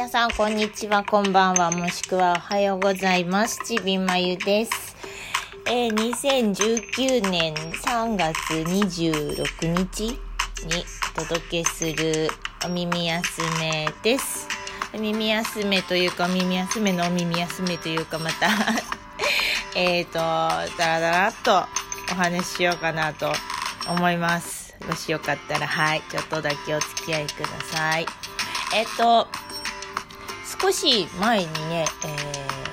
皆さん、こんにちは、こんばんは、もしくはおはようございます。ちびまゆです。えー、2019年3月26日にお届けするお耳休めです。お耳休めというか、お耳休めのお耳休めというか、また、えっと、だらだらっとお話ししようかなと思います。もしよかったら、はい、ちょっとだけお付き合いください。えっと、少し前にね、え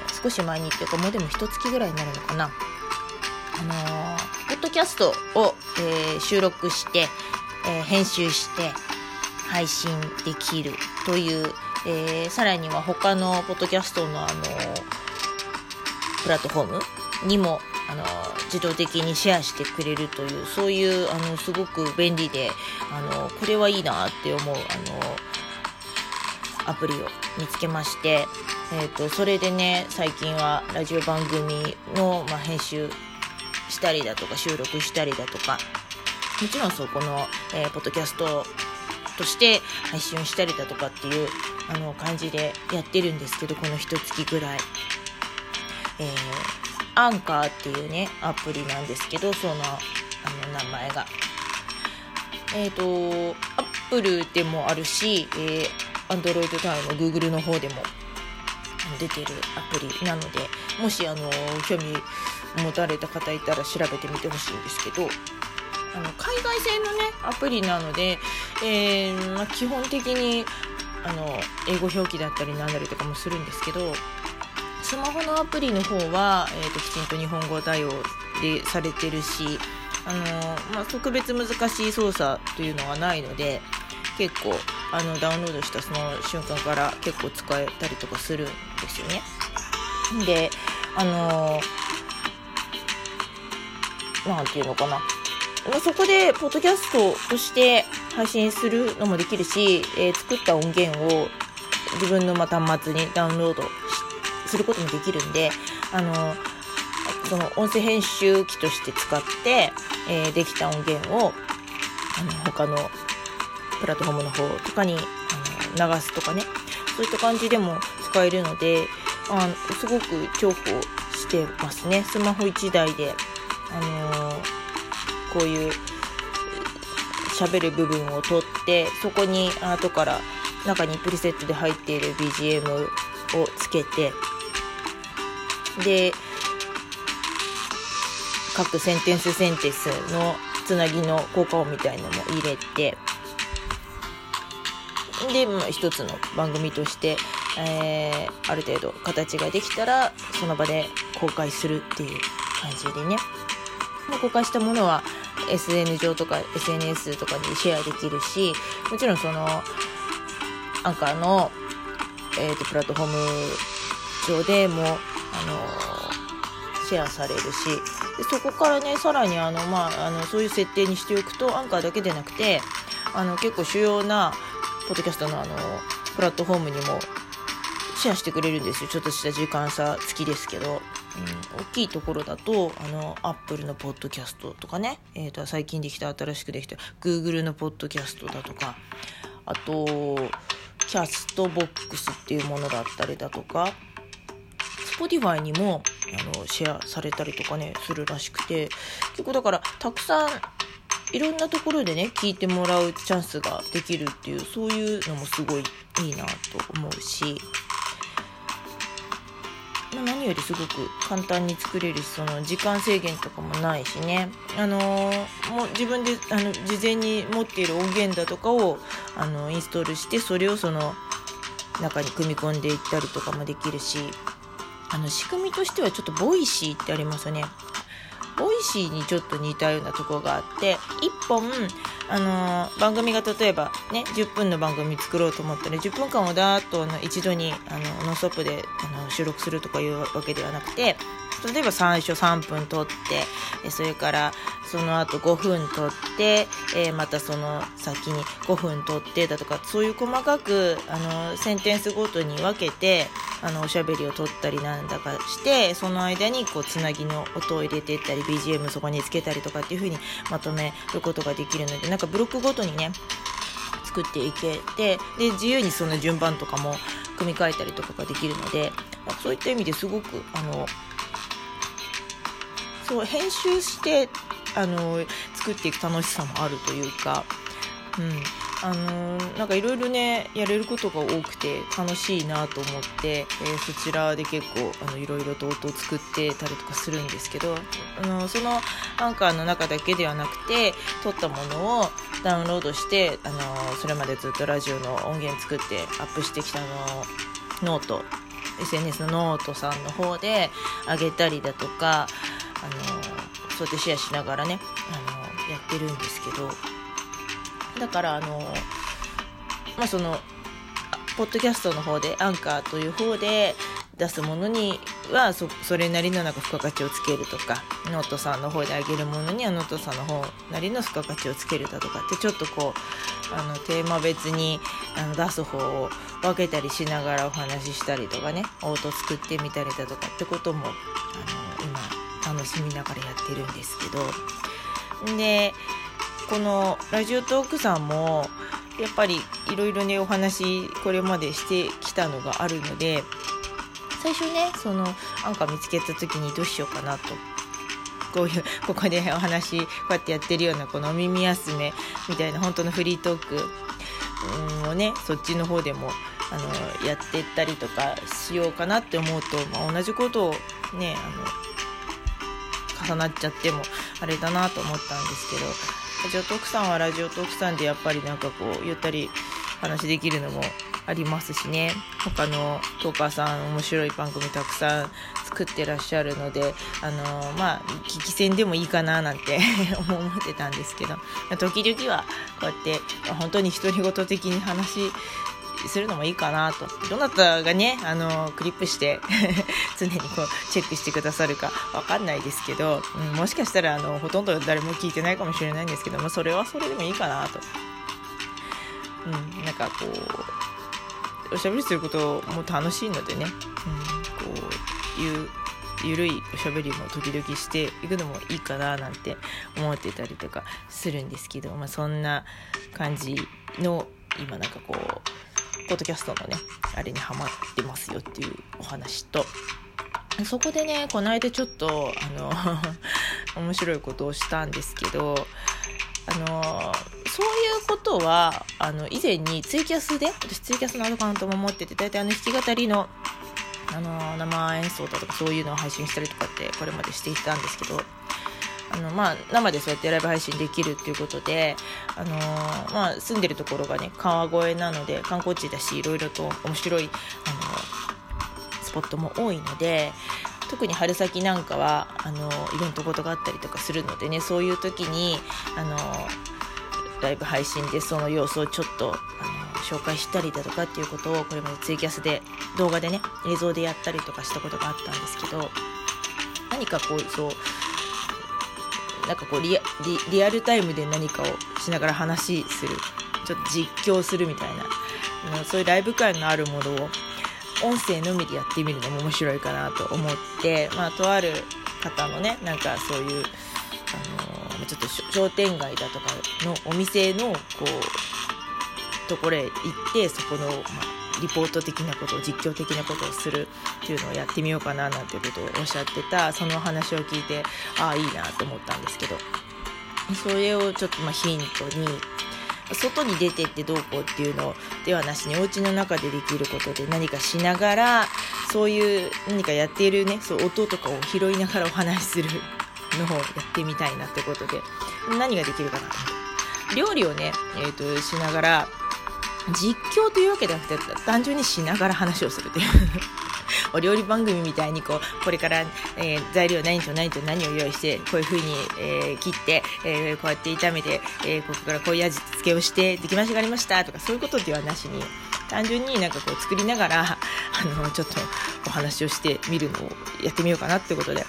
ー、少し前にっていうかもうでも一月ぐらいになるのかな。あのー、ポッドキャストを、えー、収録して、えー、編集して配信できるという、えー、さらには他のポッドキャストのあの、プラットフォームにもあの自動的にシェアしてくれるというそういうあのすごく便利であのこれはいいなって思うあのアプリを見つけまして、えーと、それでね最近はラジオ番組の、まあ、編集したりだとか収録したりだとかもちろんそこの、えー、ポッドキャストとして配信したりだとかっていうあの感じでやってるんですけどこの一月ぐらい。えー、アンカーっていうねアプリなんですけどそのあの名前が。えっ、ー、とアップルでもあるし、えー、Android タウンの Google の方でも出てるアプリなのでもしあの興味持たれた方いたら調べてみてほしいんですけどあの海外製のねアプリなので、えーまあ、基本的にあの英語表記だったりなんだりとかもするんですけどスマホのアプリの方は、えーと、きちんと日本語対応でされてるしあの、まあ、特別難しい操作というのはないので結構あのダウンロードしたその瞬間から結構使えたりとかするんですよね。であのなんていうのかな、まあ、そこでポッドキャストとして配信するのもできるし、えー、作った音源を自分のま端末にダウンロードすることもできるんであのその音声編集機として使って、えー、できた音源をあの他のプラットフォームの方とかにあの流すとかねそういった感じでも使えるのであのすごく重宝してますね。スマホ1台で、あのー、こういう喋る部分を取ってそこに後から中にプリセットで入っている BGM をつけてで各センテンスセンテンスのつなぎの効果音みたいのも入れてで、まあ、一つの番組として、えー、ある程度形ができたらその場で公開するっていう感じでね。公開したものは SN 上とか SNS とかにシェアできるしもちろんそのアンカーの、えーと、プラットフォーム上でも、あのシェアされるしでそこからねさらにあの、まあ、あのそういう設定にしておくとアンカーだけでなくてあの結構主要なポッドキャストのあのプラットフォームにもシェアしてくれるんですよ。ちょっとした時間差付きですけど、うん、大きいところだとあのアップルのポッドキャストとかね、えー、と最近できた新しくできた Google のポッドキャストだとか。あとキャストボックスっていうものだったりだとか。Spotify にもあのシェアされたりとかねするらしくて。結構だからたくさんいろんなところでね聞いてもらうチャンスができるっていうそういうのもすごいいいなと思うし。何よりすごく簡単に作れるしその時間制限とかもないしね、あのー、もう自分であの事前に持っている音源だとかをあのインストールしてそれをその中に組み込んでいったりとかもできるし。あの仕組みとしてはちょっと Voicy ってありますよね。 Voicy にちょっと似たようなとこがあって1本、あのー、番組が例えばね10分の番組作ろうと思ったら10分間をだーっとあの一度にあのノンストップであの収録するとかいうわけではなくて例えば最初3分撮ってそれからその後5分撮って、えー、またその先に5分撮ってだとかそういう細かくあのセンテンスごとに分けてあのおしゃべりを撮ったりなんだかしてその間にこうつなぎの音を入れていったり BGM そこにつけたりとかっていう風にまとめることができるのでなんかブロックごとにね作っていけてで自由にその順番とかも組み替えたりとかができるので、ま、そういった意味ですごくあのそう編集してあの作っていく楽しさもあるというか、うん、あのなんかいろいろねやれることが多くて楽しいなと思って、えー、そちらで結構いろいろと音を作ってたりとかするんですけどあのそのアンカーの中だけではなくて撮ったものをダウンロードしてあのそれまでずっとラジオの音源作ってアップしてきたのノート SNS のノートさんの方で上げたりだとかあのそうやってシェアしながらねあのやってるんですけどだからあのまあそのポッドキャストの方でアンカーという方で出すものにはそれなりのなんか付加価値をつけるとかノートさんの方であげるものにはノートさんの方なりの付加価値をつけるだとかってちょっとこうあのテーマ別にあの出す方を分けたりしながらお話ししたりとかね音作ってみたりだとかってこともあの今楽しみながらやってるんですけど。でこの Radiotalk さんもやっぱりいろいろねお話これまでしてきたのがあるので最初ねそのアンカー見つけた時にどうしようかなと。こういうここでお話こうやってやってるようなこのお耳休めみたいな本当のフリートークをねそっちの方でもあのやってったりとかしようかなって思うと、まあ、同じことをねあの重なっちゃってもあれだなと思ったんですけどラジオトークさんはラジオトークさんでやっぱりなんかこうゆったり話できるのもありますしね。他のトーカーさん面白い番組たくさん作ってらっしゃるのであのまあ聞き戦でもいいかななんて 思ってたんですけど時々はこうやって本当に独り言的に話するのもいいかなと。どなたがねあのクリップして 常にこうチェックしてくださるかわかんないですけど、うん、もしかしたらあのほとんど誰も聞いてないかもしれないんですけどもそれはそれでもいいかなと、うん、なんかこうおしゃべりすることも楽しいのでね、うん、こういうゆるいおしゃべりも時々していくのもいいかななんて思ってたりとかするんですけど、まあ、そんな感じの今なんかこうポッドキャストのねあれにハマってますよっていうお話と。そこでねこの間ちょっとあの 面白いことをしたんですけどあのそういうことはあの以前にツイキャスで私ツイキャスのアカウントも持ってて大体あの弾き語りのあの生演奏だとかそういうのを配信したりとかってこれまでしていたんですけどあの、まあ、生でそうやってライブ配信できるっていうことで、あのー、まあ、住んでるところがね川越なので観光地だしいろいろと面白い、あの、スポットも多いので特に春先なんかはあのイベントごとがあったりとかするのでねそういう時に、あのライブ配信でその様子をちょっと、あの紹介したりだとかっていうことをこれまでツイキャスで動画でね映像でやったりとかしたことがあったんですけど何かこうそうなんかこうリリアルタイムで何かをしながら話するちょっと実況するみたいな。うそういうライブ感のあるものを音声のみでやってみるのも面白いかなと思って、まあ、とある方のねなんかそういう、あのー、ちょっと商店街だとかのお店のこうところへ行ってそこの、まあリポート的なことを実況的なことをするっていうのをやってみようかななんていうことをおっしゃってたその話を聞いてああいいなと思ったんですけど。それをちょっとまヒントに外に出てってどうこうっていうのではなしにお家の中でできることで何かしながらそういう何かやっているねそう音とかを拾いながらお話しするのをやってみたいなってことで何ができるかな。料理をね、えーとしながら実況というわけではなくて単純にしながら話をするという。お料理番組みたいにこうこれから、えー、材料何と何と何を用意してこういう風に、えー、切って、えー、こうやって炒めて、えここからこういう味付けをして出来ましがりましたとかそういうことではなしに単純になんかこう作りながら あのちょっとお話をしてみるのをやってみようかなってことで。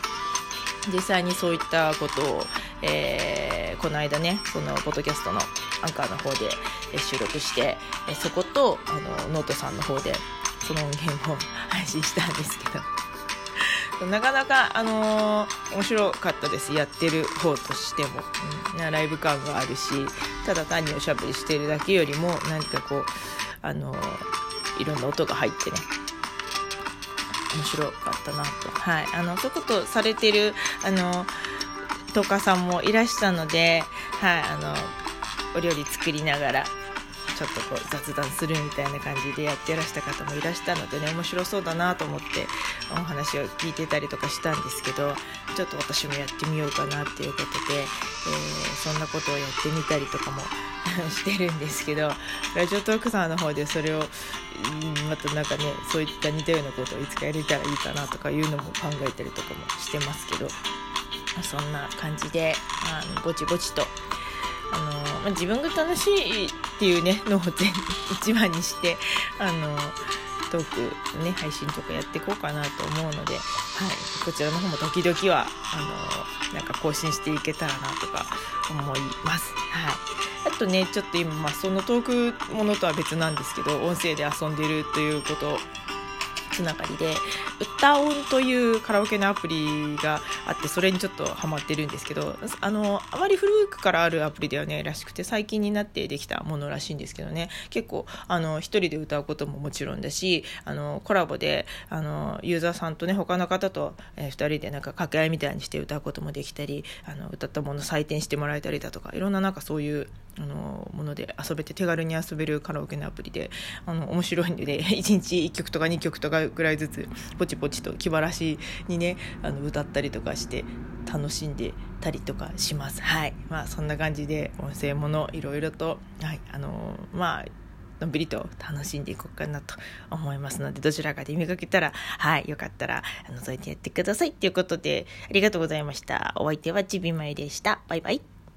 実際にそういったことを、えー、この間ねそのポッドキャストのアンカーの方で収録してそことあのノートさんの方でその音源を配信したんですけど。なかなか、あのー、面白かったです。やってる方としても、うん、ライブ感があるしただ単におしゃべりしてるだけよりも何かこう、あのー、いろんな音が入ってね。面白かったなと。はい。あのそういうことされてるあのトーカーさんもいらしたのではいあのお料理作りながらちょっとこう雑談するみたいな感じでやってらした方もいらしたのでね面白そうだなと思ってお話を聞いてたりとかしたんですけどちょっと私もやってみようかなっていうことで、えー、そんなことをやってみたりとかも してるんですけどラジオトークさんの方でそれをまたなんかねそういった似たようなことをいつかやれたらいいかなとかいうのも考えたりとかもしてますけど。そんな感じであのぼちぼちとあの、まあ、自分が楽しいっていうね のを全一番にしてあのトークね配信とかやっていこうかなと思うので、はい、こちらの方も時々はあのなんか更新していけたらなとか思います。はい、あとねちょっと今、まあ、そのトークものとは別なんですけど音声で遊んでるということつながりで歌音というカラオケのアプリがあってそれにちょっとハマってるんですけどあのあまり古くからあるアプリではないらしくて最近になってできたものらしいんですけどね。結構あの一人で歌うことももちろんだしあのコラボであのユーザーさんとね他の方と、えー、2人でなんか掛け合いみたいにして歌うこともできたりあの歌ったもの採点してもらえたりだとかいろんななんかそういうあのもので遊べて手軽に遊べるカラオケのアプリであの面白いんで、ね、1日1曲とか2曲とかぐらいずつポチポチと気晴らしにねあの歌ったりとかして楽しんでたりとかします。はいまあ、そんな感じで音声ものいろいろと、はいあのまあのんびりと楽しんでいこうかなと思いますので、どちらかで見かけたら、はい、よかったら覗いてやってください。ということで、ありがとうございました。お相手はちびまいでした。バイバイ。